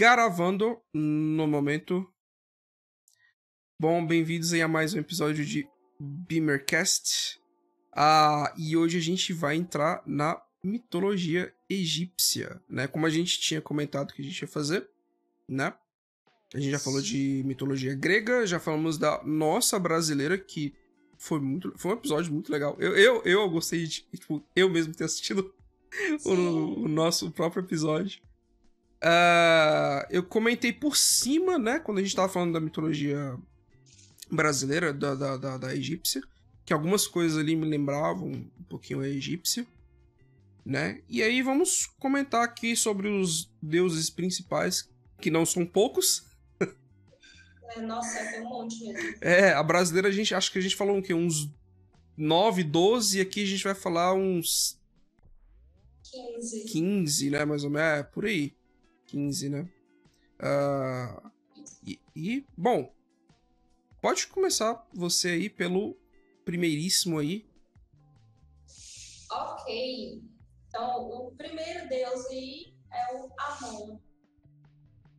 gravando no momento. Bom, bem-vindos a mais um episódio de Beamercast. Ah, e hoje a gente vai entrar na mitologia egípcia, né? Como a gente tinha comentado que a gente ia fazer, né? A gente já falou de mitologia grega, já falamos da nossa brasileira, que foi muito. Foi um episódio muito legal. Eu, eu, eu gostei de, tipo, eu mesmo ter assistido o, o, nosso próprio episódio. Uh, eu comentei por cima, né, quando a gente tava falando da mitologia brasileira, da, da, da, da egípcia, que algumas coisas ali me lembravam um pouquinho a egípcia, né? E aí vamos comentar aqui sobre os deuses principais, que não são poucos. É, nossa, tem um monte mesmo. É, a brasileira a gente acho que a gente falou o quê? Uns 9, 12, e aqui a gente vai falar uns 15. 15, né? Mais ou menos. É, por aí. 15, né? Uh, e, e, bom, pode começar você aí pelo primeiríssimo aí. Ok. Então, o primeiro deus aí é o Amon.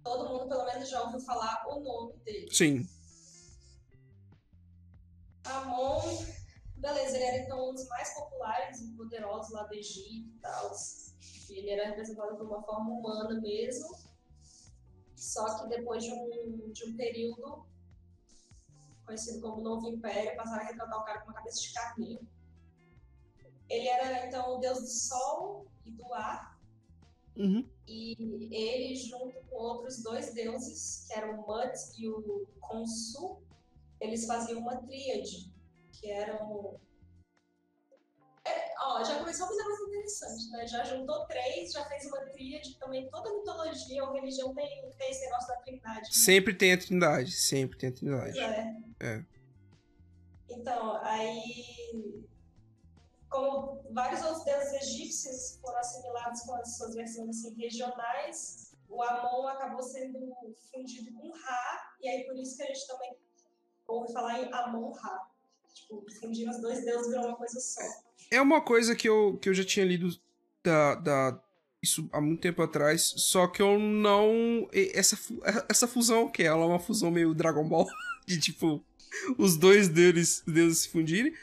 Todo mundo, pelo menos, já ouviu falar o nome dele. Sim. Amon, beleza, ele era então um dos mais populares e poderosos lá do Egito e tal. Ele era representado de uma forma humana mesmo. Só que depois de um, de um período conhecido como Novo Império, passaram a retratar o cara com uma cabeça de carneiro. Ele era então o deus do sol e do ar. Uhum. E ele, junto com outros dois deuses, que eram o Mut e o Khonsu, eles faziam uma tríade, que eram é, ó, já começou a negócio interessante, né? Já juntou três, já fez uma tríade também. Toda mitologia ou religião tem, tem esse negócio da trindade. Né? Sempre tem a trindade, sempre tem a trindade. É. é. Então, aí. Como vários outros deuses egípcios foram assimilados com as suas versões assim, regionais, o Amon acabou sendo fundido com Ra, e aí por isso que a gente também ouve falar em Amon-Ra. Tipo, fundiram os dois deuses virou uma coisa só. É uma coisa que eu, que eu já tinha lido da, da, isso há muito tempo atrás, só que eu não. Essa, essa fusão, que ela é uma fusão meio Dragon Ball, de tipo, os dois deuses, deuses se fundirem.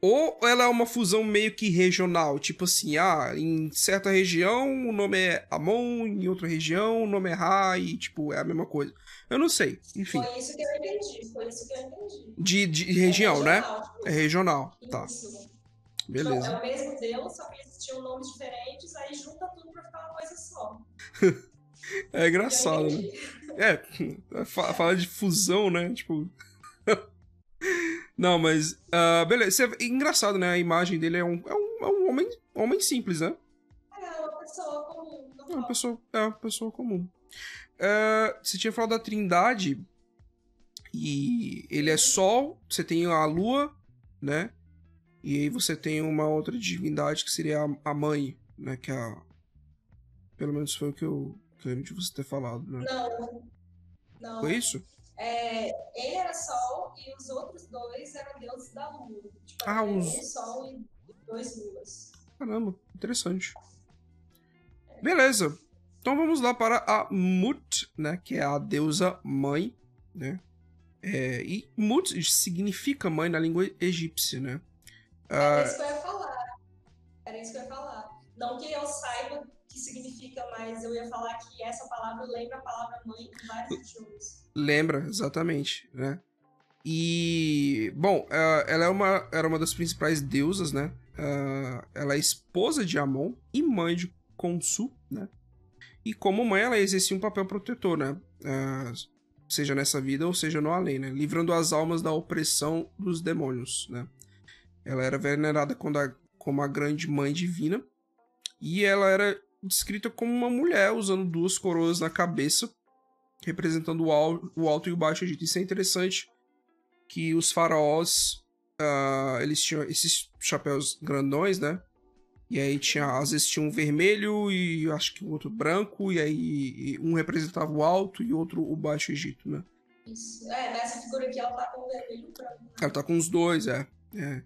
Ou ela é uma fusão meio que regional, tipo assim, ah, em certa região o nome é Amon, em outra região o nome é Ra, e tipo, é a mesma coisa. Eu não sei, enfim. Foi isso que eu entendi, foi isso que eu entendi. De, de região, é né? É regional, tá. Beleza. Então, é o mesmo Deus, só que eles tinham nomes diferentes, aí junta tudo pra ficar uma coisa só. é engraçado, né? É, fala de fusão, né? Tipo. Não, mas. Uh, beleza. É engraçado, né? A imagem dele é um, é um, é um homem, homem simples, né? É, uma pessoa comum. É uma pessoa, é uma pessoa comum. Uh, você tinha falado da Trindade. E ele é Sol, você tem a Lua, né? E aí você tem uma outra divindade que seria a mãe, né? Que é a. Pelo menos foi o que eu, que eu lembro de você ter falado, né? Não. Não. Foi isso? É, ele era Sol e os outros dois eram deuses da Lua. Tipo, ah, um os... Sol e dois Luas. Caramba, interessante. Beleza. Então vamos lá para a Mut, né? Que é a deusa mãe, né? É, e Mut significa mãe na língua egípcia, né? Era isso que eu ia falar. Era isso que eu ia falar. Não que eu saiba que significa, mas eu ia falar que essa palavra lembra a palavra mãe em vários idiomas. Lembra, exatamente, né? E, bom, ela é uma, era uma das principais deusas, né? Ela é esposa de Amon e mãe de Khonsu, né? E como mãe, ela exercia um papel protetor, né? Seja nessa vida ou seja no além, né? Livrando as almas da opressão dos demônios, né? Ela era venerada como a, como a grande mãe divina. E ela era descrita como uma mulher usando duas coroas na cabeça, representando o alto e o baixo Egito. Isso é interessante que os faraós uh, eles tinham esses chapéus grandões, né? E aí tinha, às vezes tinha um vermelho e acho que um outro branco, e aí um representava o alto e outro o baixo Egito, né? Isso. É, nessa figura aqui ela tá com o vermelho e o branco. Né? Ela tá com os dois, é. é.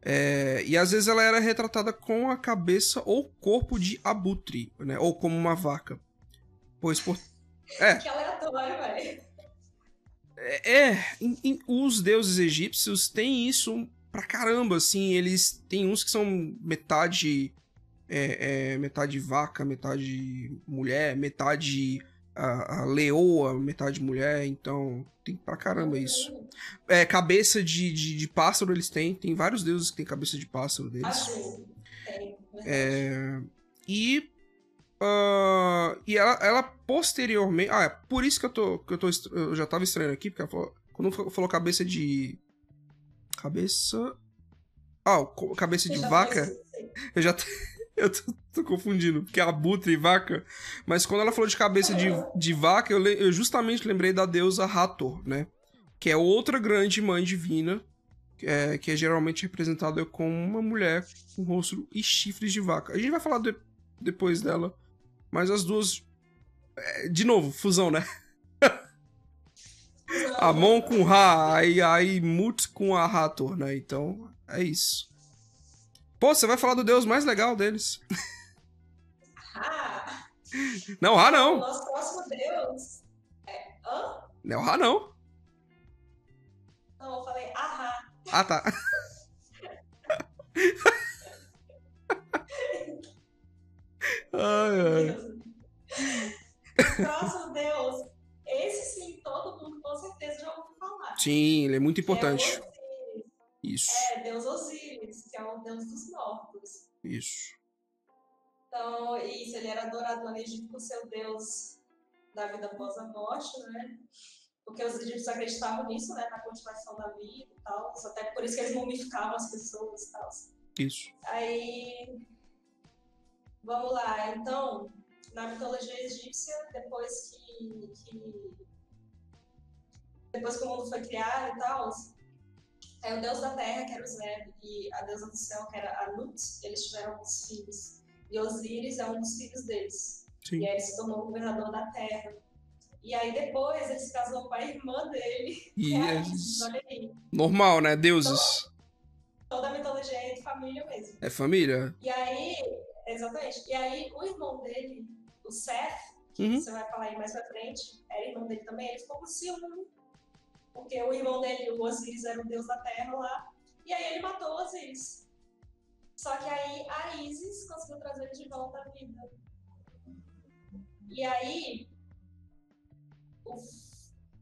É, e às vezes ela era retratada com a cabeça ou corpo de abutre, né? Ou como uma vaca. Pois por, É. Que aleatório, velho. É, é em, em, os deuses egípcios têm isso pra caramba, assim, eles tem uns que são metade é, é, metade vaca, metade mulher, metade a, a, leoa, metade mulher, então tem pra caramba isso. É, cabeça de, de, de, pássaro eles têm, tem vários deuses que têm cabeça de pássaro deles. Tem. É, e Uh, e ela, ela, posteriormente. Ah, é por isso que eu tô. Que eu, tô eu já tava estranhando aqui, porque ela falou, quando falou cabeça de. Cabeça. Ah, cabeça de vaca. Eu já. Eu tô, tô, confundindo, porque é abutre e vaca. Mas quando ela falou de cabeça de, de vaca, eu, eu justamente lembrei da deusa Hathor, né? Que é outra grande mãe divina, é, que é geralmente representada como uma mulher com rosto e chifres de vaca. A gente vai falar de, depois dela mas as duas. É, de novo, fusão, né? Amon com Ra, aí, aí Mut com a Hathor, né? Então, é isso. Pô, você vai falar do deus mais legal deles. Ra. Não, Ra não. O nosso próximo deus. É. Hã? Não é o Ra não. Não, eu falei Ahá. Ah, tá. Ai, ai. Próximo Deus. Esse sim, todo mundo com certeza já ouviu falar. Sim, ele é muito importante. É Isso. É, Deus Osíris, que é o Deus dos mortos. Isso. Então, isso, ele era adorado no Egito por seu Deus da vida após a morte, né? Porque os egípcios acreditavam nisso, né? Na continuação da vida e tal. Até por isso que eles mumificavam as pessoas e tal. Isso. Aí Vamos lá, então, na mitologia egípcia, depois que, que depois que o mundo foi criado e tal, é o deus da terra, que era o Zeb, e a deusa do céu, que era Anut, eles tiveram alguns filhos. E Osíris é um dos filhos deles. Sim. E aí ele se tornou governador da terra. E aí depois ele se casou com a irmã dele. E é é normal, né? Deuses. Toda a mitologia é de família mesmo. É família? E aí, Exatamente. E aí, o irmão dele, o Seth, que Uhum. você vai falar aí mais pra frente, era irmão dele também, ele ficou com ciúme. Porque o irmão dele, o Osiris, era o deus da terra lá. E aí ele matou o Osiris. Só que aí a Isis conseguiu trazer ele de volta à vida. E aí, o,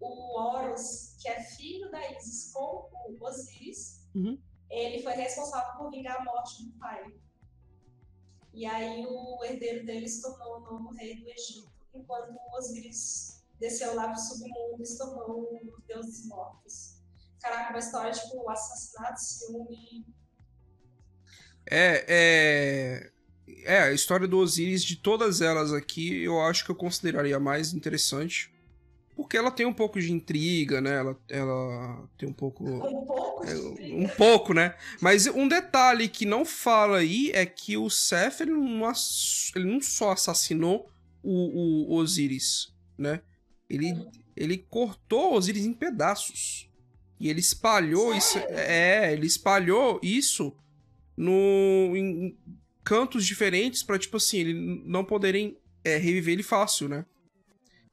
o Horus, que é filho da Isis com o Osiris, Uhum. ele foi responsável por vingar a morte do pai. E aí o herdeiro dele se tornou o novo rei do Egito, enquanto Osíris desceu lá pro submundo e se tornou o deus dos mortos. Caraca, uma história tipo assassinato, ciúme. É, é. É, a história do Osiris, de todas elas aqui, eu acho que eu consideraria a mais interessante. Porque ela tem um pouco de intriga, né? Ela, ela tem um pouco. Um pouco É, um pouco, né? Mas um detalhe que não fala aí é que o Seth ele não, ele não só assassinou o, o Osiris, né? Ele, ele cortou o Osiris em pedaços. E ele espalhou isso. Sério? É, ele espalhou isso no, em cantos diferentes pra, tipo assim, ele não poderem é, reviver ele fácil, né?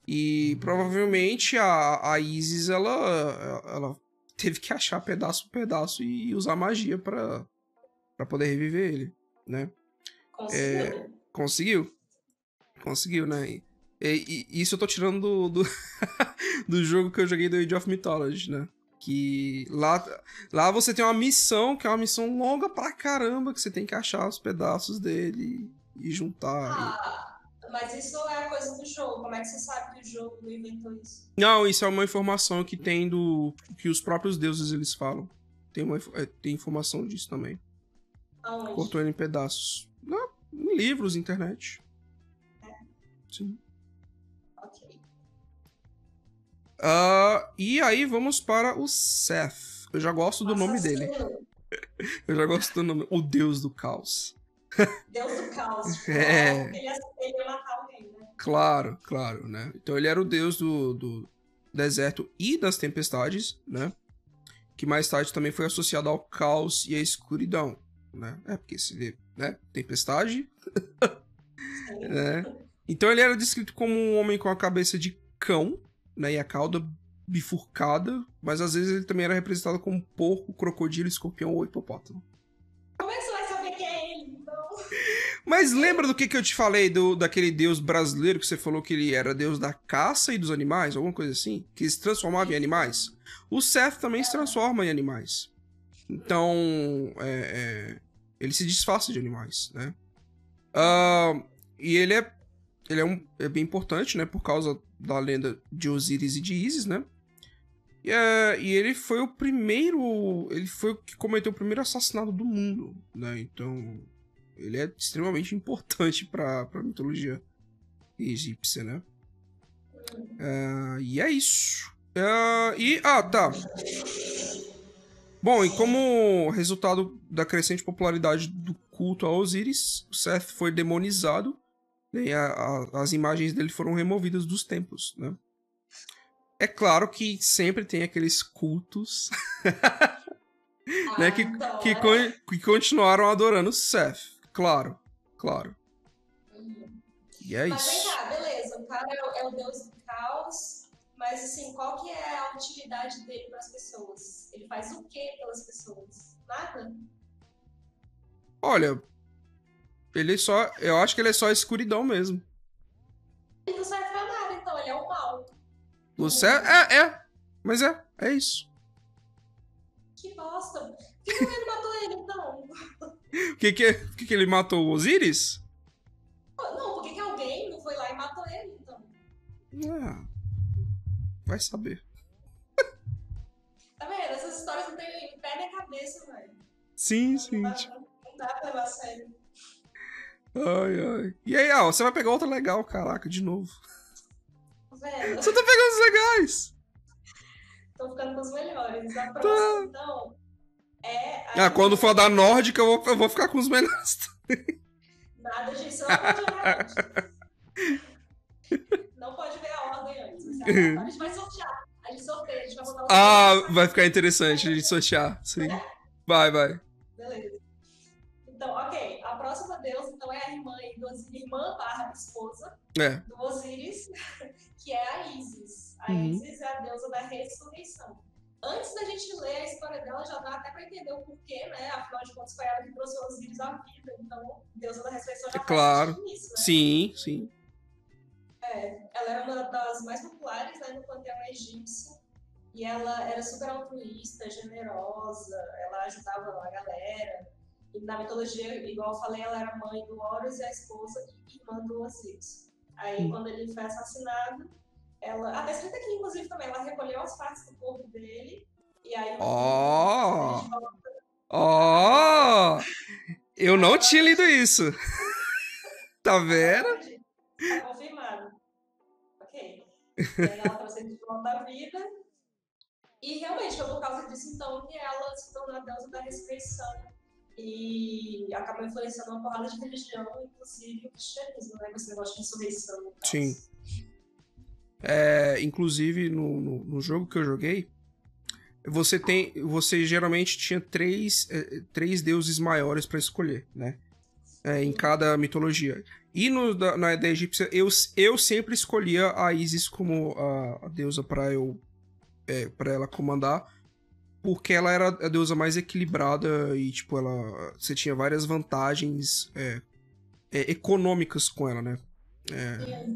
E provavelmente a, a Isis, ela, ela teve que achar pedaço por pedaço e usar magia pra, pra poder reviver ele, né? Conseguiu. Conseguiu. Conseguiu, né? E, e- e isso eu tô tirando do, do, do jogo que eu joguei do Age of Mythology, né? Que lá, lá você tem uma missão, que é uma missão longa pra caramba, que você tem que achar os pedaços dele e juntar. Ah, mas isso é coisa do jogo. Como é que você sabe que o jogo não inventou isso? Não, isso é uma informação que tem do. que os próprios deuses eles falam. Tem, uma, é, tem informação disso também. Aonde? Cortou ele em pedaços. Não, em livros, internet. Sim. Ok. Ah, e aí vamos para o Seth. Eu já gosto do nome dele. Eu já gosto do nome. O Deus do Caos. Deus do caos. Tipo, É. Ele ia, ele ia matar alguém, né? Claro, claro, né? Então ele era o deus do, do deserto e das tempestades, né? Que mais tarde também foi associado ao caos e à escuridão, né? É porque se vê, né? Tempestade, né? Então ele era descrito como um homem com a cabeça de cão, né? E a cauda bifurcada, mas às vezes ele também era representado como porco, crocodilo, escorpião ou hipopótamo. Como é que você vai saber que é ele, então? Mas lembra do que, que eu te falei do daquele deus brasileiro que você falou que ele era deus da caça e dos animais, alguma coisa assim? Que se transformava em animais? O Seth também se transforma em animais. Então, é, é, ele se disfarça de animais, né? Uh, e ele é, ele é, um, é bem importante, né? Por causa da lenda de Osíris e de Isis, né? E, é, e ele foi o primeiro. Ele foi o que cometeu o primeiro assassinato do mundo, né? Então. Ele é extremamente importante pra, pra mitologia egípcia, né? Uh, e é isso. Uh, e. Ah, tá. Bom, e como resultado da crescente popularidade do culto a Osíris, Seth foi demonizado né, e a, a, as imagens dele foram removidas dos templos, né? É claro que sempre tem aqueles cultos né, que, que, que continuaram adorando Seth. Claro, claro. E é Mas vem isso. cá, beleza, o cara é o, é o deus do caos, mas assim, qual que é a utilidade dele para as pessoas? Ele faz o que pelas pessoas? Nada? Olha, ele só. Eu acho que ele é só escuridão mesmo. Ele não serve pra nada, então, ele é o mal. Você é, é. Mas é, é isso. Que bosta. Por que ele matou ele, então? O que que, o que que ele matou o Osiris? Não, por que, que alguém não foi lá e matou ele, então? Ah, vai saber. Tá vendo? Essas histórias não tem pé nem cabeça, velho. Sim, sim. Não, dá- não dá pra levar a sério. Ai, ai. E aí, Al, você vai pegar outra legal, caraca, de novo. Velho, Você tá pegando os legais. tô ficando com os melhores. A próxima, então, é. a Ah, quando for da nórdica, eu vou, eu vou ficar com os melhores. Nada disso, não pode. Não pode ver a ordem antes. anota. A gente vai sortear. A gente sorteia, a gente vai botar os Ah, nomes. vai ficar interessante a gente sortear. Sim. Vai, vai. Beleza. Então, ok. A próxima deusa, então, é a irmã, do- irmã barra esposa É. do Osíris, que é a Isis. A Uhum. Isis é a deusa da ressurreição. Antes da gente ler a história dela, já dá até para entender o porquê, né? Afinal de contas, foi ela que trouxe o Osíris à vida. Então, deusa da ressurreição já É claro. nisso, né? Sim, sim. Ela era uma das mais populares né, no panteão egípcio. E ela era super altruísta, generosa, ela ajudava a galera. E na mitologia, igual eu falei, ela era mãe do Horus e a esposa e irmã do Osíris. Aí, Hum. quando ele foi assassinado, ela. Ah, tá escrito aqui, inclusive, também. Ela recolheu as partes do corpo dele. E aí. Ó. volta- Ó! eu não tinha lido isso. tá vendo? Tá confirmado. Ok. E aí ela trouxe ele de volta à vida. E realmente foi por causa disso, então, que ela se tornou a deusa da ressurreição. E acabou influenciando uma porrada de religião, inclusive o cristianismo, né? Com esse negócio de ressurreição. Sim. É, inclusive, no, no, no jogo que eu joguei, você tem. Você geralmente tinha três, é, três deuses maiores pra escolher, né? É, em cada mitologia. E no, da, na da egípcia, eu, eu sempre escolhia a Isis como a, a deusa pra eu. É, para ela comandar. Porque ela era a deusa mais equilibrada e, tipo, ela. Você tinha várias vantagens é, é, econômicas com ela, né? É,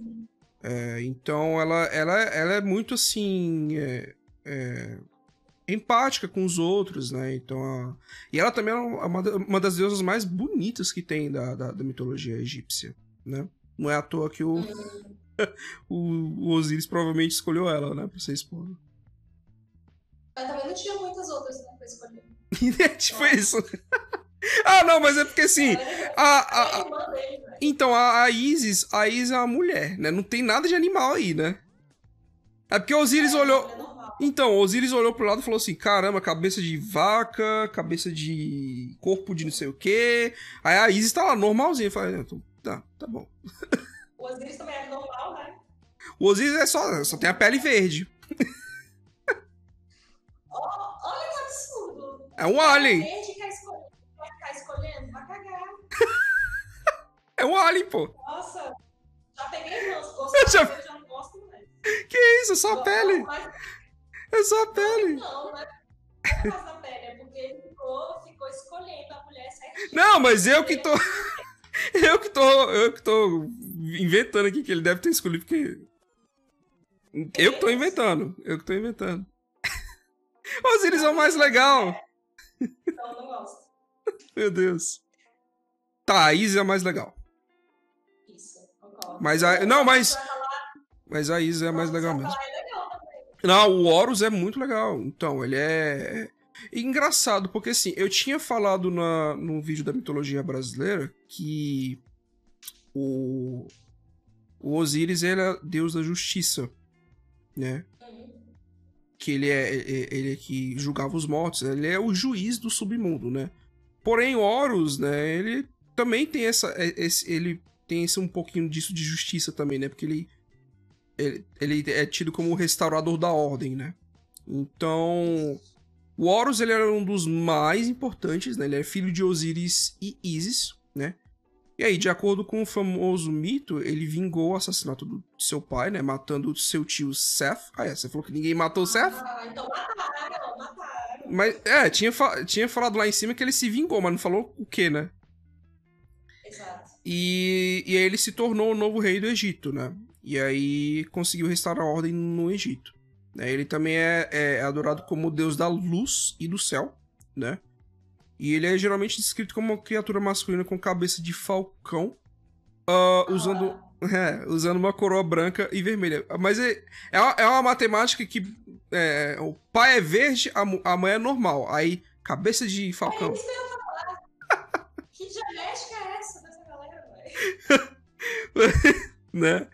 é, então ela, ela, ela é muito assim. é, é, empática com os outros, né? Então, a- e ela também é uma, uma das deusas mais bonitas que tem da, da, da mitologia egípcia, né? Não é à toa que o, o, o Osiris provavelmente escolheu ela, né? Pra ser esposa. Mas também não tinha muitas outras, né, pra escolher. É tipo isso. ah, não, mas é porque assim. Era- A, ela a, dele, velho. Então, a, a Isis, a Isis é uma mulher, né? Não tem nada de animal aí, né? É porque o Osiris olhou. É. Então, o Osiris olhou pro lado e falou assim: caramba, cabeça de vaca, cabeça de corpo de não sei o quê. Aí a Isis tá lá normalzinha. Então, tá, tá bom. O Osiris também era normal, né? O Osiris é só, só tem a pele verde. É um alien. Ficar escolhendo, vai cagar. É um alien, pô. Nossa, já peguei. Se gosto eu já... eu já não gosto mais. Que isso? É só a pele. Mas... É só a pele. Não, não é por causa da pele. É porque ele ficou, ficou escolhendo a mulher certinho. Não, mas eu que tô... Eu que tô, eu que tô inventando aqui que ele deve ter escolhido, porque. Eu que tô inventando. Eu que tô inventando. Osiris é o mais legal. Então, não gosto. Meu Deus. Tá, a Isa é a mais legal. Isso, concordo. Mas a. Não, mas. Mas a Isa é a mais legal mesmo. Não, o Horus é muito legal. Então, ele é. engraçado, porque assim, eu tinha falado na, no vídeo da mitologia brasileira que o, o Osíris era deus da justiça, né? Que ele é, é, ele é que julgava os mortos, ele é o juiz do submundo, né? Porém, Horus, né, ele também tem essa é, esse, ele tem esse um pouquinho disso de justiça também, né? Porque ele ele, ele é tido como o restaurador da ordem, né? Então, o Horus ele era um dos mais importantes, né? Ele é filho de Osíris e Isis, né? E aí, de acordo com o famoso mito, ele vingou o assassinato do seu pai, né? Matando seu tio Seth. Ah, é, você falou que ninguém matou o Seth? Ah, então mataram, mataram. Mas, é, tinha, fa tinha falado lá em cima que ele se vingou, mas não falou o que, né? Exato. E, e aí ele se tornou o novo rei do Egito, né? E aí conseguiu restaurar a ordem no Egito. Né? Ele também é, é adorado como deus da luz e do céu, né? E ele é geralmente descrito como uma criatura masculina com cabeça de falcão, uh, usando, é, usando uma coroa branca e vermelha. Mas é, é, uma, é uma matemática que é, o pai é verde, a, a mãe é normal. Aí, cabeça de falcão. É isso que eu falar. que genética é essa dessa galera, velho? né?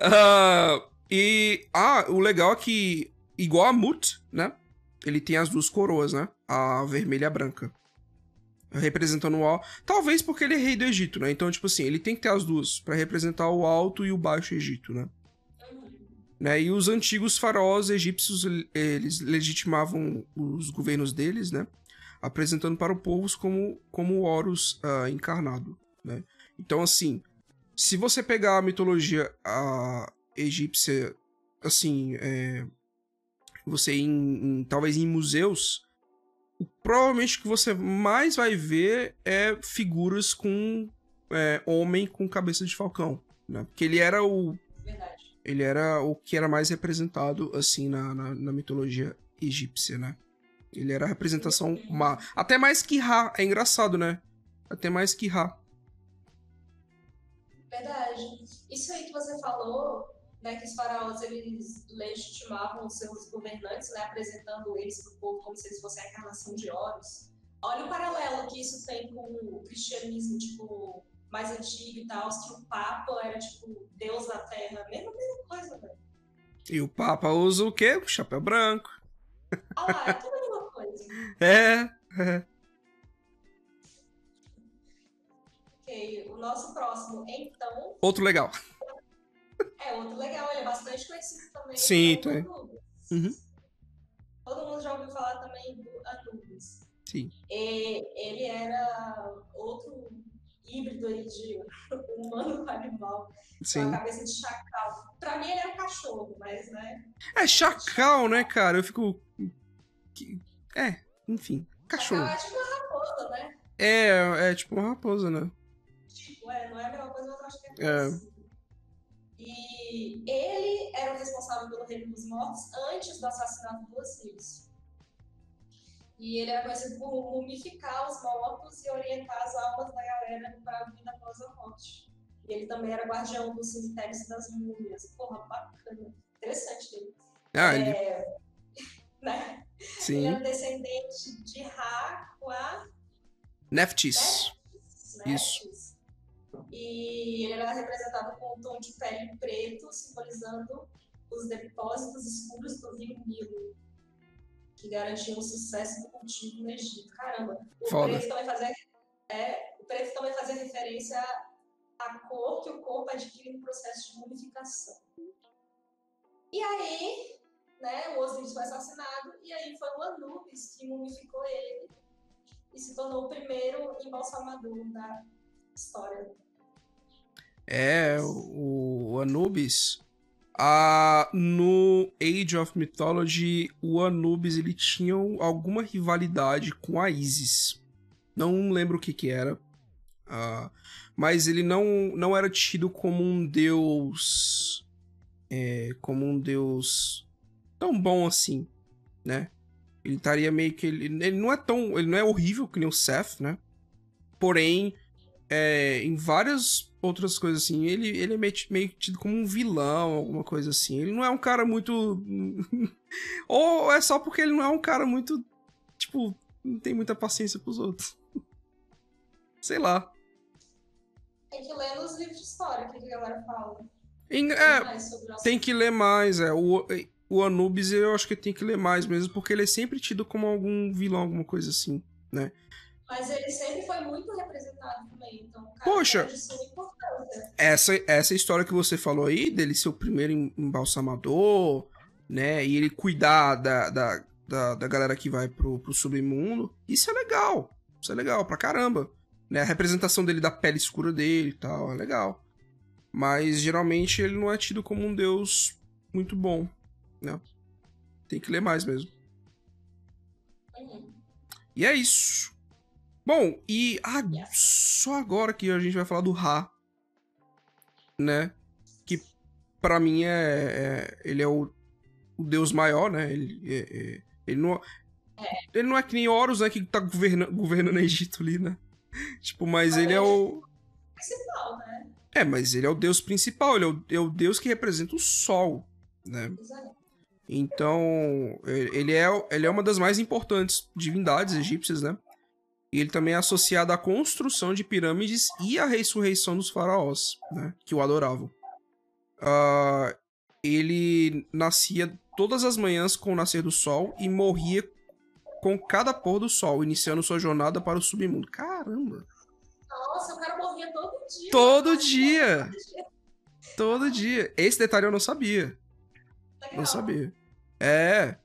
Uh, e, ah, o legal é que, igual a Mut, né? Ele tem as duas coroas, né? A vermelha e a branca representando o alto. Talvez porque ele é rei do Egito, né? Então, tipo assim, ele tem que ter as duas para representar o alto e o baixo Egito, né? né? E os antigos faraós egípcios, eles legitimavam os governos deles, né? Apresentando para o povo como, como Horus uh, encarnado, né? Então, assim, se você pegar a mitologia a egípcia, assim, é, você em, em, talvez em museus, provavelmente o que você mais vai ver é figuras com é, homem com cabeça de falcão, né? Porque ele era o Verdade. ele era o que era mais representado assim na, na, na mitologia egípcia, né? Ele era a representação má. Até mais que Ra, é engraçado, né? Até mais que Ra. Verdade. Isso aí que você falou né, que os faraós eles legitimavam os seus governantes, né, apresentando eles para o povo como se eles fossem a encarnação de Horus. Olha o paralelo que isso tem com o cristianismo, tipo, mais antigo e tal, que o Papa era, tipo, Deus da Terra. Mesma, mesma coisa, velho. E o Papa usa o quê? O chapéu branco. Ah lá, é tudo a mesma coisa. é, é. Ok, o nosso próximo, então. Outro legal. É, outro legal, ele é bastante conhecido também. Sim, é Uhum. Todo mundo já ouviu falar também do Anubis. Sim. E ele era outro híbrido aí de humano com animal. Sim. Com a cabeça de chacal. Pra mim ele é um cachorro, mas, né? É chacal, né, cara? Eu fico. É, enfim. Cachorro. Chacal é tipo uma raposa, né? É, é tipo uma raposa, né? Tipo, é, não é a mesma coisa, mas eu acho que é. É. E ele era o responsável pelo reino dos mortos antes do assassinato do Osiris. E ele era conhecido por mumificar os mortos e orientar as almas da galera para a vida após a morte. E ele também era guardião dos cemitérios das múmias. Porra, bacana. Interessante ele. Ah, ele... É... né? Sim. Ele era descendente de Ra com a... Neftis. Neftis. Isso. E ele era representado com um tom de pele preto, simbolizando os depósitos escuros do rio Nilo, que garantiam o sucesso do cultivo no Egito. Caramba, o Foda. preto também fazia, é, o preto também fazia referência à cor que o corpo adquire no processo de mumificação. E aí, né, o Osiris foi assassinado, e aí foi o Anubis que mumificou ele e se tornou o primeiro embalsamador da história É, o, Anubis. Ah, no Age of Mythology, o Anubis ele tinha alguma rivalidade com a Isis. Não lembro o que que era. Ah, mas ele não, não era tido como um deus. É, como um deus tão bom assim, né? Ele estaria meio que. Ele, ele não é tão. Ele não é horrível que nem o Seth, né? Porém, é, em várias outras coisas assim, ele, ele é meio, meio tido como um vilão, alguma coisa assim. Ele não é um cara muito. Ou é só porque ele não é um cara muito. Tipo, não tem muita paciência pros outros. Sei lá. Tem que ler nos livros de história, que a galera fala. Em, é, tem que ler mais, é. O, o Anubis eu acho que tem que ler mais mesmo, porque ele é sempre tido como algum vilão, alguma coisa assim, né? Mas ele sempre foi muito representado também, então Poxa, essa, essa história que você falou aí, dele ser o primeiro embalsamador, né? E ele cuidar da, da, da, da galera que vai pro, pro submundo, isso é legal. Isso é legal pra caramba. Né? A representação dele da pele escura dele e tal, é legal. Mas geralmente ele não é tido como um deus muito bom, né? Tem que ler mais mesmo. Uhum. E é isso. Bom, e ah, só agora que a gente vai falar do Ra, né? Que para mim é, é, ele é o, o deus maior, né? Ele, é, é, ele não é. ele não é que nem Horus, né? Que tá governando, governando Egito ali, né? tipo, mas ele é o principal, né? É, mas ele é o deus principal, ele é o, é o deus que representa o sol, né? Então, ele é, ele é uma das mais importantes divindades egípcias, né? E ele também é associado à construção de pirâmides e à ressurreição dos faraós, né? Que o adoravam. Uh, ele nascia todas as manhãs com o nascer do sol e morria com cada pôr do sol, iniciando sua jornada para o submundo. Caramba! Nossa, o cara morria todo dia. Todo dia! Todo dia. Esse detalhe eu não sabia. Legal. Não sabia. É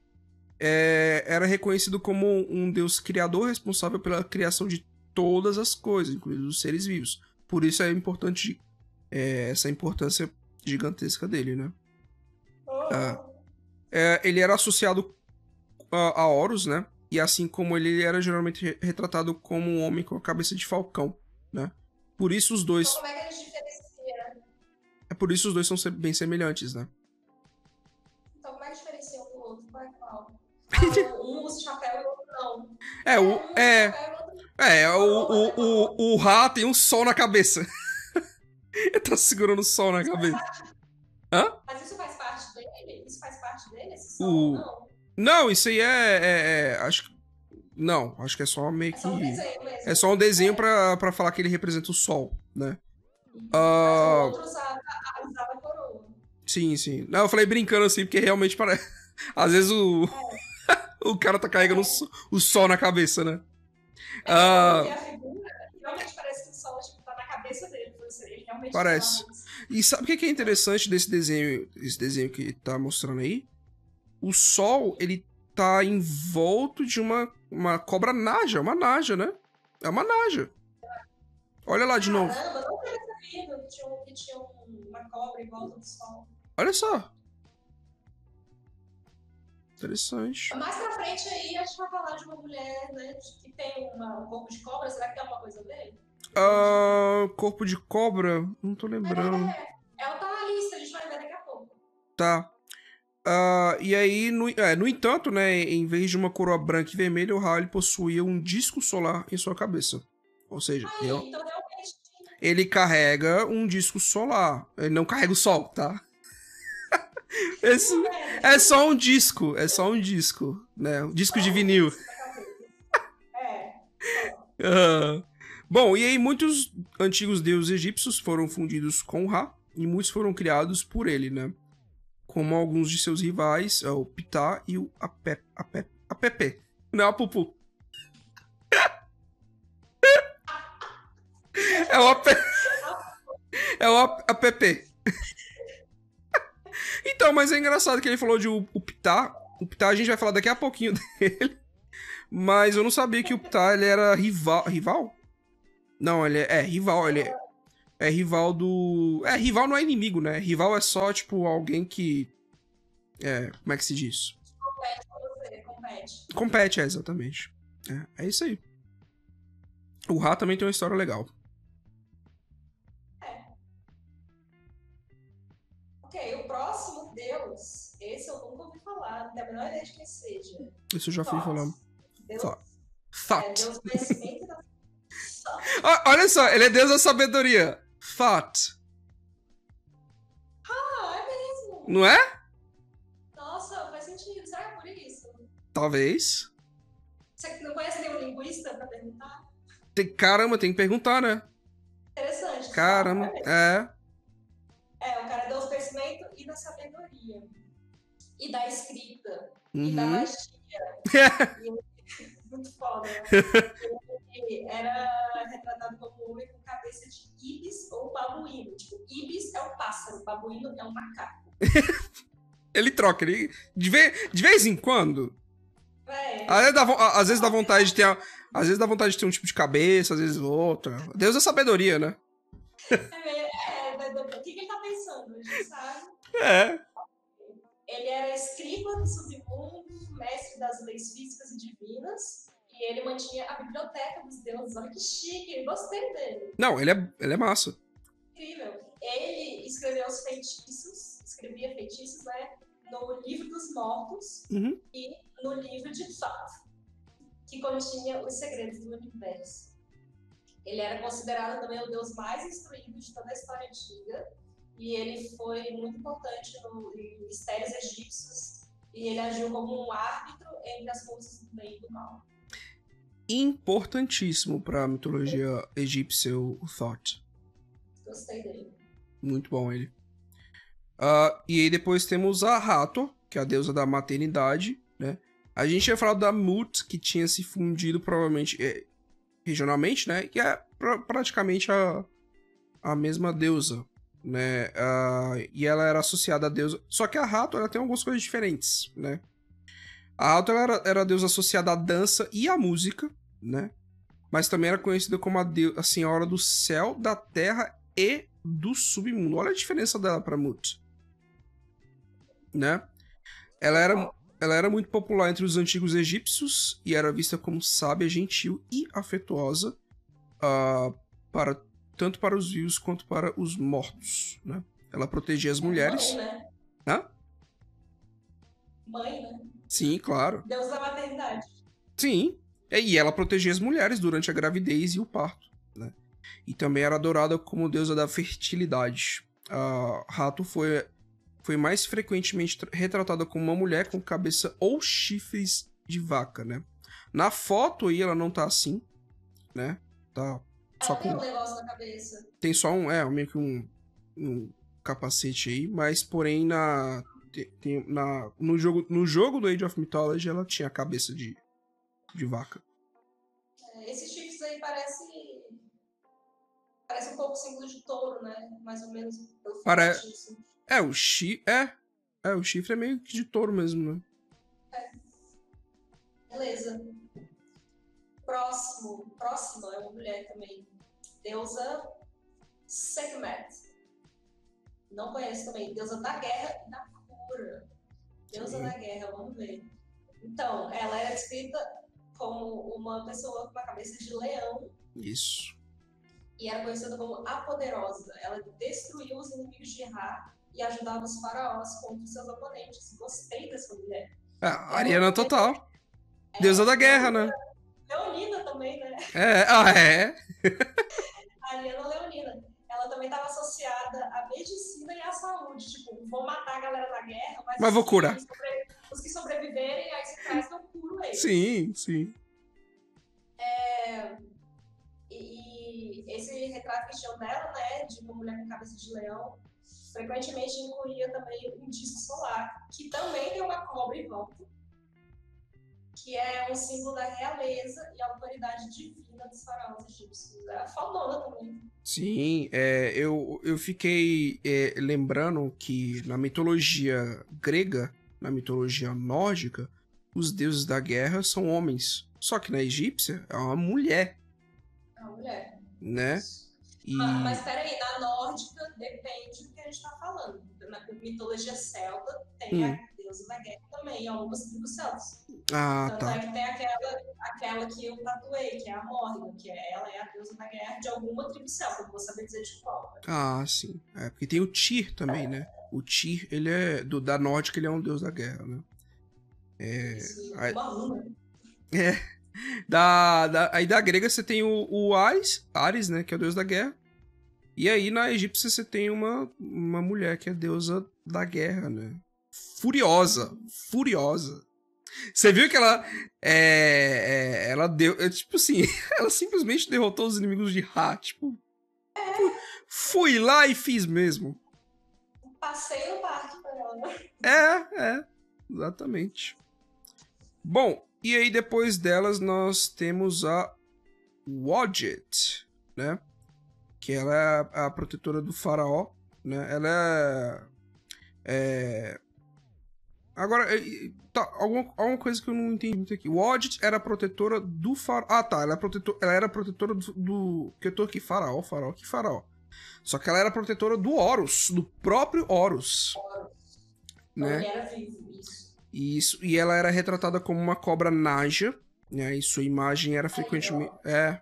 é, era reconhecido como um deus criador responsável pela criação de todas as coisas, incluindo os seres vivos. Por isso é importante é, essa importância gigantesca dele, né? Ah, é, ele era associado a, a, Horus, né? E assim como ele era geralmente retratado como um homem com a cabeça de falcão, né? Por isso os dois. Como é que eles diferenciam? É por isso os dois são bem semelhantes, né? Um usa chapéu e o outro não. É, o. É. É, o, o, o, o Ra tem um sol na cabeça. Ele tá segurando o sol na cabeça. Hã? Mas isso faz parte dele? Isso faz parte dele, esse sol? O... Não. Não, isso aí é, é, é, Acho que. Não, acho que é só meio que. É só um desenho mesmo. É só um desenho pra, pra falar que ele representa o sol, né? Uh... o outro usava, usava coroa. Sim, sim. Não, eu falei brincando assim, porque realmente parece. Às vezes o. O cara tá carregando o sol na cabeça, né? É, uh... a figura, realmente parece que o sol tipo, tá na cabeça dele. Ele realmente parece. Tá e sabe o que é interessante desse desenho, esse desenho que tá mostrando aí? O sol, ele tá envolto de uma, uma cobra naja, uma naja, né? É uma naja. Olha lá de Caramba, novo. Não tinha que tinha uma cobra em volta do sol. Olha só. Interessante. Mais pra frente aí, a gente vai falar de uma mulher, né, que tem uma, um corpo de cobra. Será que tem alguma coisa dele? Ah, corpo de cobra? Não tô lembrando. É, ela tá na lista, a gente vai ver daqui a pouco. Tá. Uh, e aí, no, é, no entanto, né, em vez de uma coroa branca e vermelha, o Hal possuía um disco solar em sua cabeça. Ou seja, aí, eu, então ele carrega um disco solar. Ele não carrega o sol, tá? Esse é só um disco, é só um disco, né? Um disco de vinil. Uh, bom, e aí muitos antigos deuses egípcios foram fundidos com Ra e muitos foram criados por ele, né? Como alguns de seus rivais, é o Ptah e o Apep, Apep, Apepe. Não, Apupu. é o Apepe. É o Apepe. Então, mas é engraçado que ele falou de o, o Ptah. O Ptah a gente vai falar daqui a pouquinho dele. Mas eu não sabia que o Ptah ele era rival. Rival? Não, ele é, é rival. Ele é, É rival do. É, rival não é inimigo, né? Rival é só, tipo, alguém que. É, como é que se diz? Compete com você, compete. Compete, é, exatamente. É, é isso aí. O Ra também tem uma história legal. Ok, o próximo deus, esse eu nunca ouvi falar, não tenho a menor ideia de quem seja. Isso eu já fui falando. Deus, Thought. é, deus conhecimento da... Ó, Olha só, ele é Deus da sabedoria. Thought. Ah, é mesmo? Não é? Nossa, faz sentido. Será que é por isso? Talvez. Você não conhece nenhum linguista pra perguntar? Tem, caramba, tem que perguntar, né? Interessante. Caramba, é. É, E da escrita. E da Uhum. magia. Muito foda. né? Ele era retratado como homem com cabeça de ibis ou babuíno. Tipo, ibis é um pássaro, babuíno é um macaco. Ele troca, ele. De, ve- de vez em quando. Véi, Às vezes, dá, às vezes dá vontade de ter. Às vezes dá vontade de ter um tipo de cabeça, às vezes outra. Deus é sabedoria, né? é, é, é, o que, que ele tá pensando? A gente sabe. É. Ele era escriba do submundo, mestre das leis físicas e divinas. E ele mantinha a biblioteca dos deuses. Olha que chique, gostei dele. Não, ele é, ele é massa. Incrível. Ele escreveu os feitiços, escrevia feitiços, né? No livro dos mortos Uhum. e no livro de Thoth, que continha os segredos do universo. Ele era considerado também o deus mais instruído de toda a história antiga. E ele foi muito importante no, em mistérios egípcios. E ele agiu como um árbitro entre as forças do bem e do mal. Importantíssimo pra mitologia egípcia, o Thought. Gostei dele. Muito bom ele. Ah, e aí depois temos a Hathor, que é a deusa da maternidade, né? A gente tinha falado da Mut, que tinha se fundido provavelmente é, regionalmente, né? Que é pra- praticamente a, a mesma deusa, né? Ah, e ela era associada à deusa... Só que a Hathor, ela tem algumas coisas diferentes, né? A Hathor era, era a deusa associada à dança e à música, né? Mas também era conhecida como a, deu- a senhora do céu, da terra e do submundo. Olha a diferença dela pra Mut. Né? Ela era, ela era muito popular entre os antigos egípcios e era vista como sábia, gentil e afetuosa ah, para tanto para os vivos quanto para os mortos, né? Ela protegia as mulheres. Mãe, né? Hã? Mãe, né? Sim, claro. Deus da maternidade. Sim. E ela protegia as mulheres durante a gravidez e o parto, né? E também era adorada como deusa da fertilidade. A Rato foi, foi mais frequentemente tra- retratada como uma mulher com cabeça ou chifres de vaca, né? Na foto aí ela não tá assim, né? Tá só Ela tem com um negócio na cabeça. tem só um, é, meio que um, um capacete aí, mas porém na, tem- na no jogo no jogo do Age of Mythology ela tinha a cabeça de, de vaca. É, Esses chifres aí parece. Parece um pouco símbolo de touro, né? Mais ou menos pelo Pare- formato, assim. É, o chifre é, é, o chifre é meio que de touro mesmo, né? Beleza. Próximo. Próxima é uma mulher também. Deusa Sekhmet. Não conheço também. Deusa da guerra e da cura. Deusa Sim. da guerra, vamos ver. Então, ela era descrita como uma pessoa com uma cabeça de leão Isso. e era conhecida como a Poderosa. Ela destruiu os inimigos de Ra e ajudava os faraós contra os seus oponentes. Gostei dessa mulher. É, Ariana total. Deusa da guerra, né? Leonina também, né? É, ah, é. A Leonina. Ela também estava associada à medicina e à saúde. Tipo, vou matar a galera na guerra, mas, Mas vou curar. Os que sobreviverem, aí você traz que eu curo eles. Sim, sim. E, e esse retrato que tinham dela, né, de uma mulher com cabeça de leão, frequentemente incluía também um disco solar, que também tem uma cobra em volta, que é um símbolo da realeza e autoridade divina dos faraós egípcios. É fodona também. Sim, é, eu, eu fiquei é, lembrando que na mitologia grega, na mitologia nórdica, os deuses da guerra são homens. Só que na egípcia é uma mulher, É uma mulher. né? E... Ah, mas peraí, na nórdica depende do que a gente tá falando. Na mitologia celta tem Hum. a deusa da guerra também, algumas tribos celtas. Ah, Tanto tá. é que tem aquela, aquela que eu tatuei, que é a Morrigan, que é, ela é a deusa da guerra de alguma tribo celta, não vou saber dizer de qual. né? Ah, sim. É, porque tem o Tyr também, né? O Tyr, ele é. Do, da Nórdica, ele é um deus da guerra, né? Isso, aí- uma runa. Da, da, aí da grega você tem o, o Ares, Ares, né? Que é o deus da guerra. E aí na egípcia você tem uma, uma mulher que é deusa da guerra, né? Furiosa. Furiosa. Você viu que ela. É, é, ela deu. É, tipo assim, ela simplesmente derrotou os inimigos de Ra. Tipo. fu- Fui lá e fiz mesmo. Passei no parque pra ela. É, é, exatamente. Bom, e aí depois delas nós temos a Wadjet, né? Que ela é a, a protetora do faraó, né? Ela é... é... Agora, é, tá, alguma, alguma coisa que eu não entendi muito aqui. Wadjet era a protetora do faraó... Ah, tá, ela, é protetor, ela era protetora do, do... Que eu tô aqui, faraó, faraó, que faraó. Só que ela era protetora do Horus, do próprio Horus, né? Era vivo, isso. Isso, e ela era retratada como uma cobra naja, né? E sua imagem era frequentemente. É.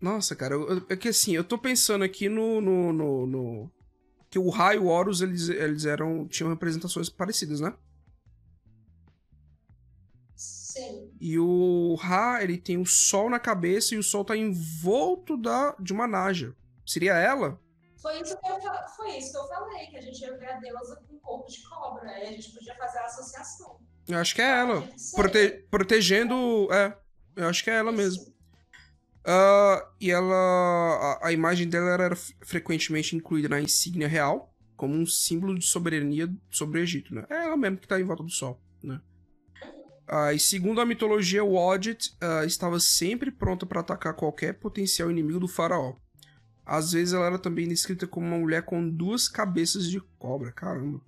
Nossa, cara, eu- é que assim, eu tô pensando aqui no. no, no, no- Que o Ra e o Horus, eles, eles eram. tinham representações parecidas, né? Sim. E o Ra, ele tem o sol na cabeça e o sol tá envolto da, de uma naja. Seria ela? Foi isso, que eu, foi isso que eu falei, que a gente ia ver a deusa com corpo de cobra. Aí a gente podia fazer a associação. Eu acho que é ela. Que seja. Prote- protegendo. É, eu acho que é ela mesmo. Ah, e ela. A, a imagem dela era frequentemente incluída na insígnia real, como um símbolo de soberania sobre o Egito, né? É ela mesmo que tá em volta do sol, né? Ah, e segundo a mitologia, Wadjet ah, estava sempre pronta para atacar qualquer potencial inimigo do faraó. Às vezes ela era também descrita como uma mulher com duas cabeças de cobra, caramba.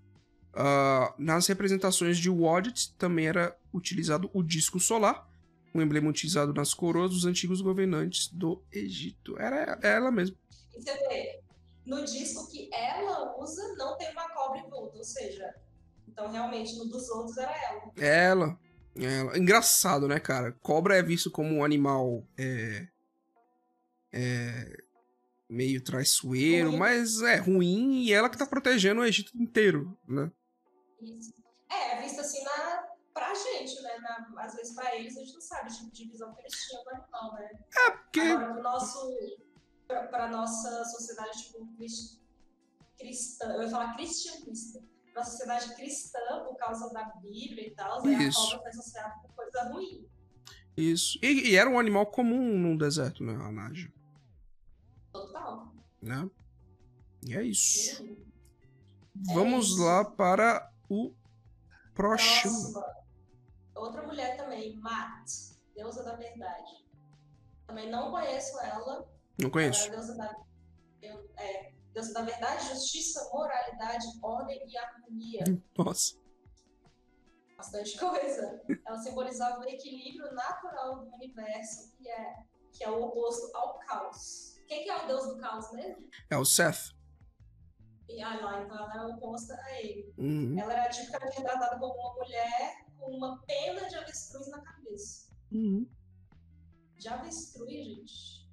Ah, nas representações de Wadjet também era utilizado o disco solar, um emblema utilizado nas coroas dos antigos governantes do Egito. Era ela mesmo. E você vê, no disco que ela usa, não tem uma cobra em volta, ou seja, então realmente no dos outros era ela. Ela. ela. Engraçado, né, cara? Cobra é visto como um animal é, é, meio traiçoeiro, Ruim. mas é ruim e ela que tá protegendo o Egito inteiro, né? Isso. É, é visto assim na, pra gente, né? Na- às vezes pra eles a gente não sabe o tipo de visão que eles tinham do animal, né? Porque Agora, pro nosso, pra, pra nossa sociedade, tipo, cris- cristã, eu ia falar cristianista, pra sociedade cristã, por causa da Bíblia e tal, né, a cobra foi associada com coisa ruim. isso. E, e era um animal comum num deserto, né? A Naja, Total. né? E é isso. Uhum. Vamos isso. lá para o próximo. Próxima. Outra mulher também, Mat, deusa da verdade. Também não conheço ela. Não conheço. Ela é deusa da, eu- é, deusa da verdade, justiça, moralidade, ordem e harmonia. Nossa. Bastante coisa. Ela simbolizava o equilíbrio natural do universo, que é, que é o oposto ao caos. Quem que é o deus do caos mesmo? É o Seth. E, ah, lá, então ela é oposta a ele. Uhum. Ela era tipicamente retratada como uma mulher com uma pena de avestruz na cabeça. Uhum. De avestruz, gente.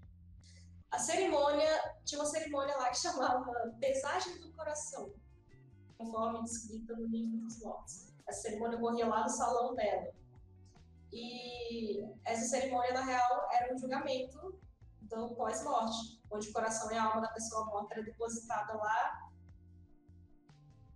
A cerimônia, tinha uma cerimônia lá que chamava Pesagem do Coração, conforme descrita no livro dos mortos. Essa cerimônia ocorria lá no salão dela. E essa cerimônia, na real, era um julgamento do pós-morte, onde o coração e a alma da pessoa morta era depositada lá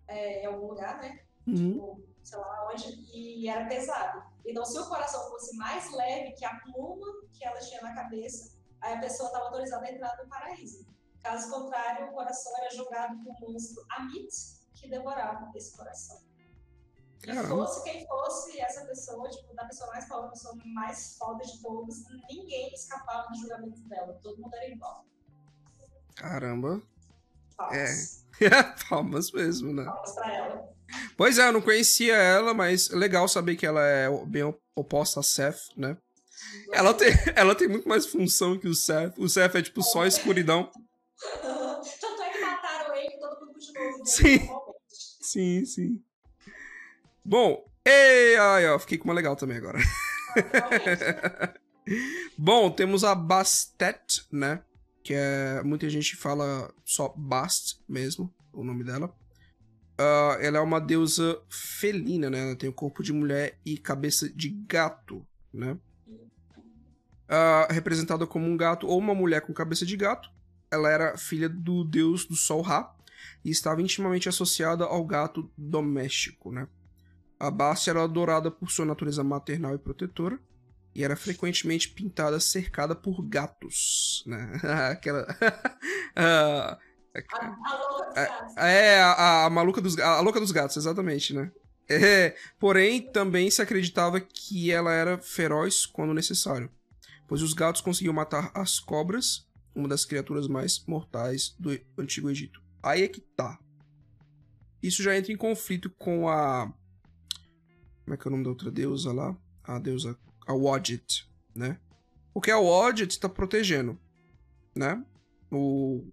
é, em algum lugar, né? Uhum. tipo, sei lá onde, e era pesado. Então, se o coração fosse mais leve que a pluma que ela tinha na cabeça, aí a pessoa estava autorizada a entrar no paraíso. Caso contrário, o coração era jogado para o monstro Amit, que devorava esse coração. E Caramba. fosse quem fosse essa pessoa, tipo, da pessoa mais pobre, a pessoa mais foda de todos, ninguém escapava do julgamento dela. Todo mundo era igual. Caramba. Palmas. Palmas mesmo, né? Palmas pra ela. Pois é, eu não conhecia ela, mas é legal saber que ela é bem oposta a Seth, né? Ela tem, ela tem muito mais função que o Seth. O Seth é tipo só escuridão. Tanto é que mataram ele e todo mundo continuou. Sim. Sim, sim. Bom, ei, ai, ó, fiquei com uma legal também agora. Bom, temos a Bastet, né? Que é. Muita gente fala só Bast mesmo, o nome dela. Uh, ela é uma deusa felina, né? Ela tem o corpo de mulher e cabeça de gato, né? Uh, representada como um gato ou uma mulher com cabeça de gato. Ela era filha do deus do sol Ra e estava intimamente associada ao gato doméstico, né? A Bast era adorada por sua natureza maternal e protetora e era frequentemente pintada cercada por gatos, né? Aquela. a, a. É, a, a, maluca dos, a louca dos gatos, exatamente, né? É, porém, também se acreditava que ela era feroz quando necessário, pois os gatos conseguiam matar as cobras, uma das criaturas mais mortais do Antigo Egito. Aí é que tá. Isso já entra em conflito com a. Como é que é o nome da outra deusa lá? A deusa a Wadjet, né? Porque a Wadjet está protegendo, né? O,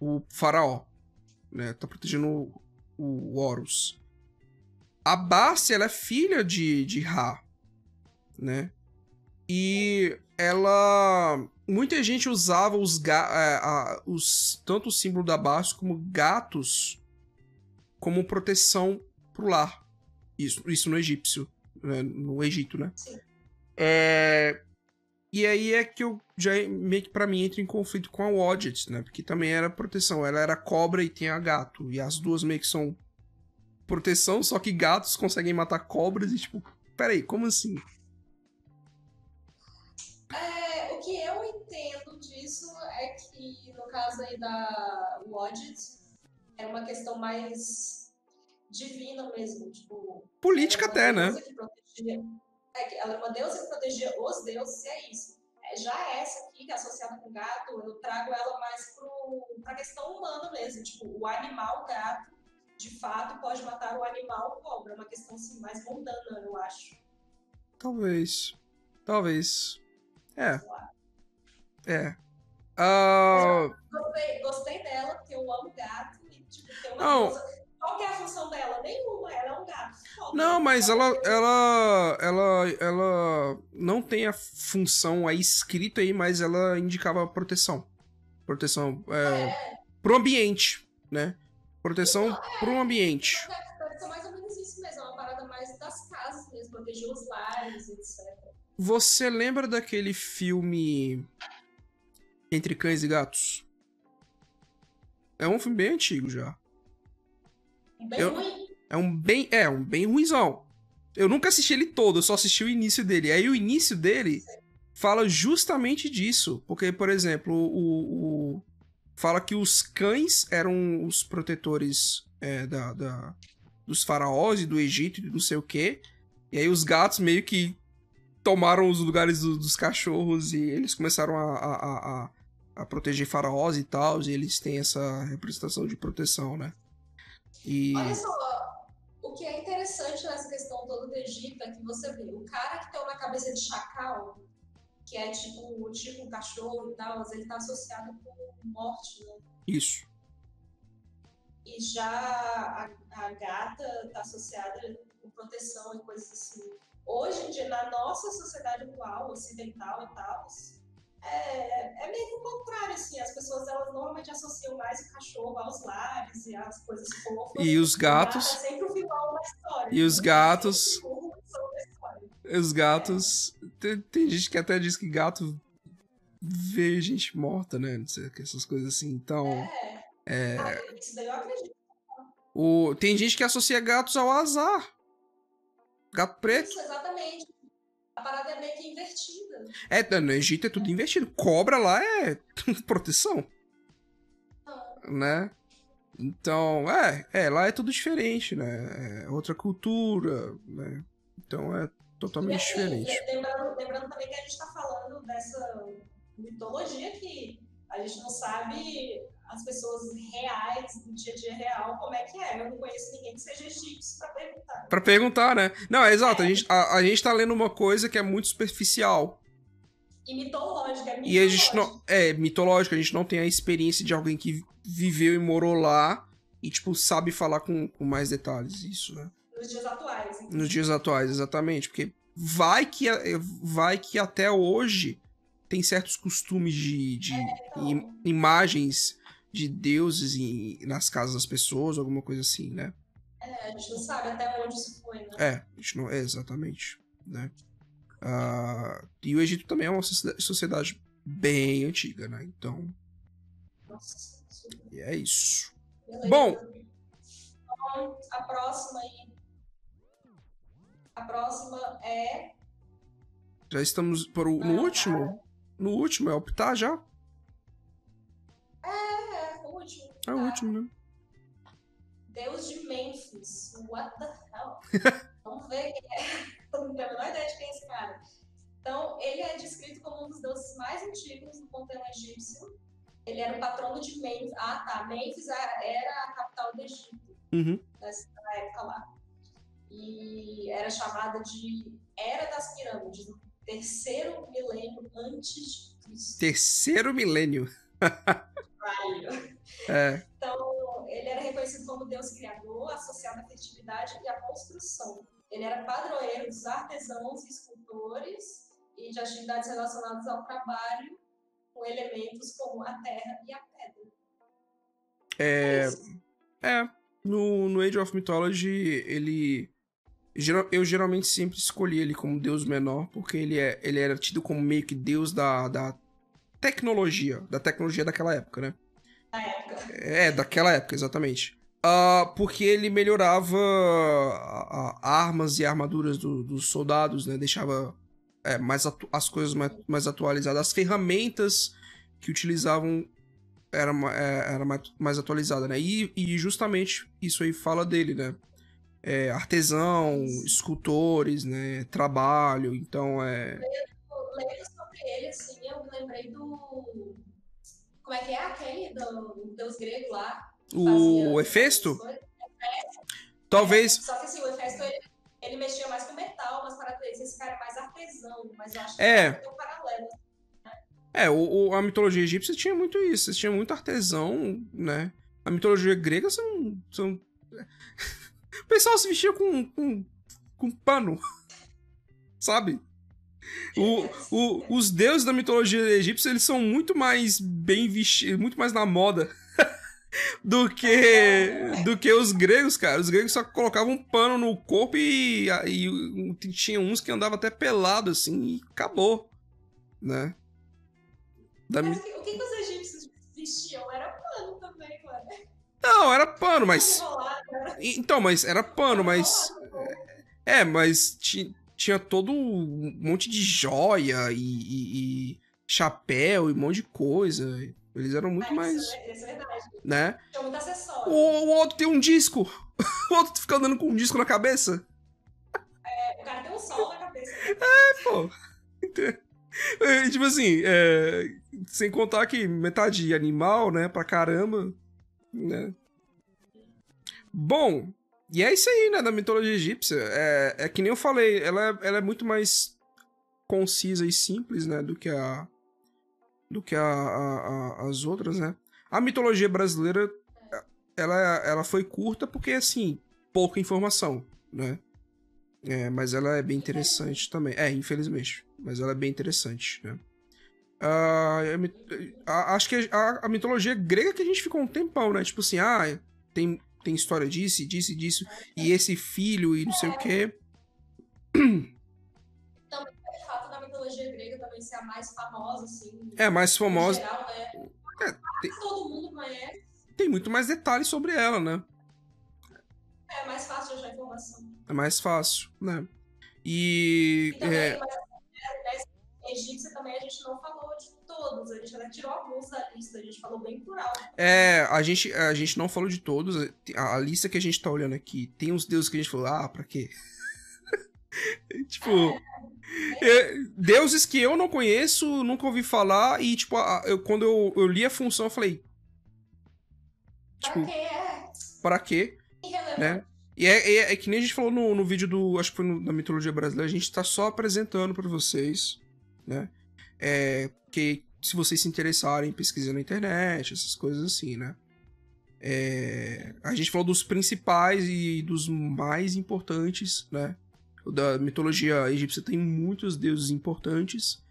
o faraó, né? Tá protegendo o, o Horus. A Bassi, ela é filha de, de Ra, né? E ela... Muita gente usava os, ga, é, os tanto o símbolo da Bassi como gatos como proteção pro lar. Isso, isso no egípcio, né? no Egito, né? Sim. É... E aí é que eu já meio que pra mim entra em conflito com a Wadget, né? Porque também era proteção. Ela era cobra e tinha gato. E as duas meio que são proteção, só que gatos conseguem matar cobras e tipo, peraí, como assim? É, o que eu entendo disso é que no caso aí da Wadget era uma questão mais divina mesmo, tipo. Política até, né? É, ela é uma deusa que protegia os deuses, e é isso. É, já essa aqui, que é associada com gato, eu trago ela mais para a questão humana mesmo. Tipo, o animal gato, de fato, pode matar o animal cobra. É uma questão assim, mais mundana, eu acho. Talvez. Talvez. É. É. Uh... Gostei, gostei dela, porque eu amo gato. E, tipo, tem uma Não. deusa qual é a função dela? Nenhuma, ela é um gato. Não, mas ela, ela, ela, ela não tem a função aí escrita aí, mas ela indicava proteção. Proteção é, é. pro ambiente, né? Proteção então, é, pro ambiente. Deve ser mais ou menos isso mesmo, é uma parada mais das casas mesmo, proteger os lares, etc. Você lembra daquele filme Entre Cães e Gatos? É um filme bem antigo já. Bem eu, ruim. É um bem. É, um bem ruizão. Eu nunca assisti ele todo, eu só assisti o início dele. Aí o início dele fala justamente disso. Porque, por exemplo, o. o fala que os cães eram os protetores é, da, da, dos faraós e do Egito e do sei o quê. E aí os gatos meio que tomaram os lugares do, dos cachorros e eles começaram a, a, a, a proteger faraós e tal. E eles têm essa representação de proteção, né? E... Olha só, o que é interessante nessa questão toda do Egito é que você vê o cara que tem uma cabeça de chacal, que é tipo, tipo um cachorro e tal, mas ele está associado com morte, né? Isso. E já a, a gata está associada com proteção e coisas assim. Hoje em dia, na nossa sociedade atual, ocidental e tal, é, é meio o contrário, assim. As pessoas, elas normalmente associam mais o cachorro aos lares e às coisas fofas. E os gatos... é sempre o da história. E os gatos... Os gatos... Tem, tem, gente que até diz que gato vê gente morta, né? Não sei, essas coisas assim. Então... É. é... Ah, isso daí eu acredito. O... Tem gente que associa gatos ao azar. Gato preto. Isso, exatamente a parada é meio que invertida. É, no Egito é tudo invertido. Cobra lá é proteção. Ah. Né? Então, é, é, lá é tudo diferente, né? É outra cultura, né? Então é totalmente assim, diferente. Lembrando, lembrando também que a gente está falando dessa mitologia que a gente não sabe as pessoas reais, do dia a dia real, como é que é. Eu não conheço ninguém que seja egípcio para perguntar. Para perguntar, né? Não, é exato. É. A, gente, a, a gente tá lendo uma coisa que é muito superficial, E mitológica, é E a gente não. mitológica. É, mitológico, a gente não tem a experiência de alguém que viveu e morou lá e, tipo, sabe falar com, com mais detalhes isso, né? Nos dias atuais. hein? Nos dias atuais, exatamente. Porque vai que, vai que até hoje tem certos costumes de, de então. im- imagens de deuses em- nas casas das pessoas, alguma coisa assim, né? É, a gente não sabe até onde isso foi, né? É, a gente não, é, exatamente, né? Ah, e o Egito também é uma socie- sociedade bem antiga, né? Então, Nossa, isso- é isso. beleza. Bom. Então, a próxima aí. A próxima é. Já estamos por, o- no Ah, último? No último, é optar já? É, o último. É o último, né? Deus de Memphis. What the hell? Vamos ver quem é. Não tenho a menor ideia de quem é esse cara. Então, ele é descrito como um dos deuses mais antigos do panteão egípcio. Ele era o patrono de Memphis. Ah, tá. Memphis era a capital do Egito. Uhum. na época lá. E era chamada de Era das Pirâmides, no terceiro milênio antes de Cristo. Terceiro milênio. Caralho. É. Então, ele era reconhecido como Deus criador, associado à fertilidade e à construção. Ele era padroeiro dos artesãos e escultores e de atividades relacionadas ao trabalho com elementos como a terra e a pedra. É, isso. é. No, no Age of Mythology, ele. Eu geralmente sempre escolhi ele como deus menor, porque ele, é, ele era tido como meio que deus da, da tecnologia, da tecnologia daquela época, né? Época. É, daquela época, exatamente. Ah, porque ele melhorava a- a- armas e armaduras do- dos soldados, né? Deixava é, mais as coisas mais, mais atualizadas. As ferramentas que utilizavam era, é, era mais, mais atualizada, né? E, e justamente isso aí fala dele, né? É, artesão, escultores, né? Trabalho, então é... lendo sobre ele, assim, eu lembrei do. Como é que é aquele do deus grego lá? O Hefesto? essas coisas? Talvez... Só que assim, o Hefesto ele, ele mexia mais com metal, mas para esse cara é mais artesão, mas eu acho que É. tem um paralelo. É, o, o- a mitologia egípcia tinha muito isso. Tinha muito artesão, né? A mitologia grega são. são... O pessoal se vestia com, com, com pano. Sabe? O, o- os deuses da mitologia egípcia, eles são muito mais bem vestidos, muito mais na moda do que do que os gregos, cara. Os gregos só colocavam um pano no corpo e, e tinha uns que andavam até pelado assim e acabou, né? Da Mas o que, que os egípcios vestiam? Era pano também, mano. Não, era pano, mas. Então, mas era pano, mas. enrolado. É, mas tinha todo um monte de joia e, e- e chapéu e um monte de coisa. Eles eram muito Ah, mais. Isso, é, isso é verdade. né? Tinha muito acessório. O, o outro tem um disco. O outro fica andando com um disco na cabeça. O cara tem um sol na cabeça. Pô. É, tipo assim, é, sem contar que metade animal, né? Pra caramba. Né? Bom, e é isso aí, né? Da mitologia egípcia. É, é que nem eu falei, ela é, ela é muito mais concisa e simples, né? Do que a. Do que a, a- a- as outras, né? A mitologia brasileira, ela, ela foi curta porque, assim, pouca informação, né? É, mas ela é bem interessante também. É, infelizmente. Mas ela é bem interessante, né? A- acho que a, a mitologia grega que a gente ficou um tempão, né? Tipo assim, ah, tem, tem história disso, disso e disso, e esse filho e não sei o quê. O fato da mitologia grega também ser a mais famosa, assim. É, mais famosa. Geral, né? É, tem, todo mundo conhece. tem muito mais detalhes sobre ela, né? É mais fácil de achar informação. É mais fácil, né? E. E também, é, mas, né, né, egípcia também a gente não falou de todos, a gente até tirou alguns da lista, a gente falou bem alto. É, a gente, a gente não falou de todos. A, lista que a gente tá olhando aqui tem uns deuses que a gente falou, ah, pra quê? tipo. é, deuses que eu não conheço, nunca ouvi falar, e, tipo, eu, quando eu, eu li a função, eu falei, tipo, Pra quê? É pra quê? Né? E é, é- é que nem a gente falou no, no vídeo do. Acho que foi no, da mitologia brasileira, a gente tá só apresentando pra vocês, né? É, que se vocês se interessarem, pesquisem na internet, essas coisas assim, né? É, a gente falou dos principais e dos mais importantes, né? Da mitologia egípcia tem muitos deuses importantes,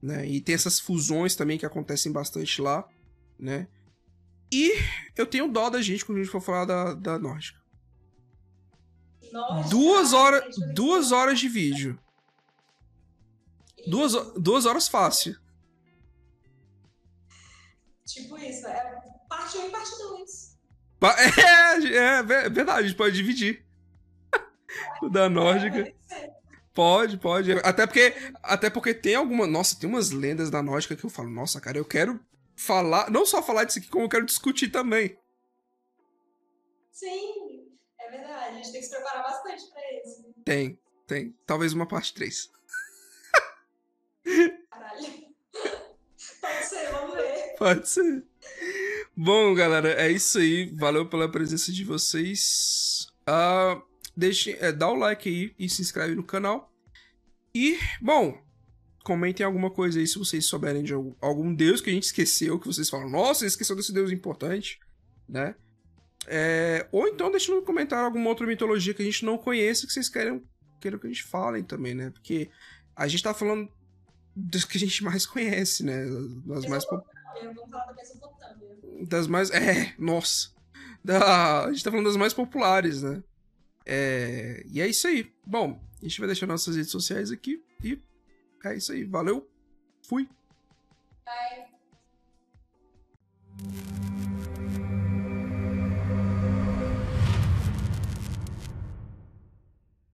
né? E tem essas fusões também que acontecem bastante lá, né? E eu tenho dó da gente quando a gente for falar da, da nórdica. Nossa, Duas horas, duas horas de vídeo. Duas, duas horas fácil. Tipo isso, é parte 1 e parte 2. Pa- É, é ver- verdade, a gente pode dividir. o da nórdica. Pode, pode. Até porque, até porque tem alguma. Nossa, tem umas lendas da nórdica que eu falo, nossa, cara, eu quero falar. Não só falar disso aqui, como eu quero discutir também. Sim, é verdade. A gente tem que se preparar bastante pra isso. Tem, tem. Talvez uma parte 3. Caralho. Pode ser, vamos ver. Pode ser. Bom, galera, é isso aí. Valeu pela presença de vocês. Ah, deixe, é, dá o like aí e se inscreve no canal. E, bom, comentem alguma coisa aí se vocês souberem de algum, algum deus que a gente esqueceu, que vocês falam, nossa, esqueceu desse deus importante, né? É, ou então deixe no comentário alguma outra mitologia que a gente não conheça que vocês queiram, queiram que a gente falem também, né? Porque a gente tá falando dos que a gente mais conhece, né? Das mais pop- Vamos falar da Mesopotâmia. das mais. É, nossa. Da, a gente tá falando das mais populares, né? É, e é isso aí. Bom, a gente vai deixar nossas redes sociais aqui e é isso aí. Valeu. Fui. Bye.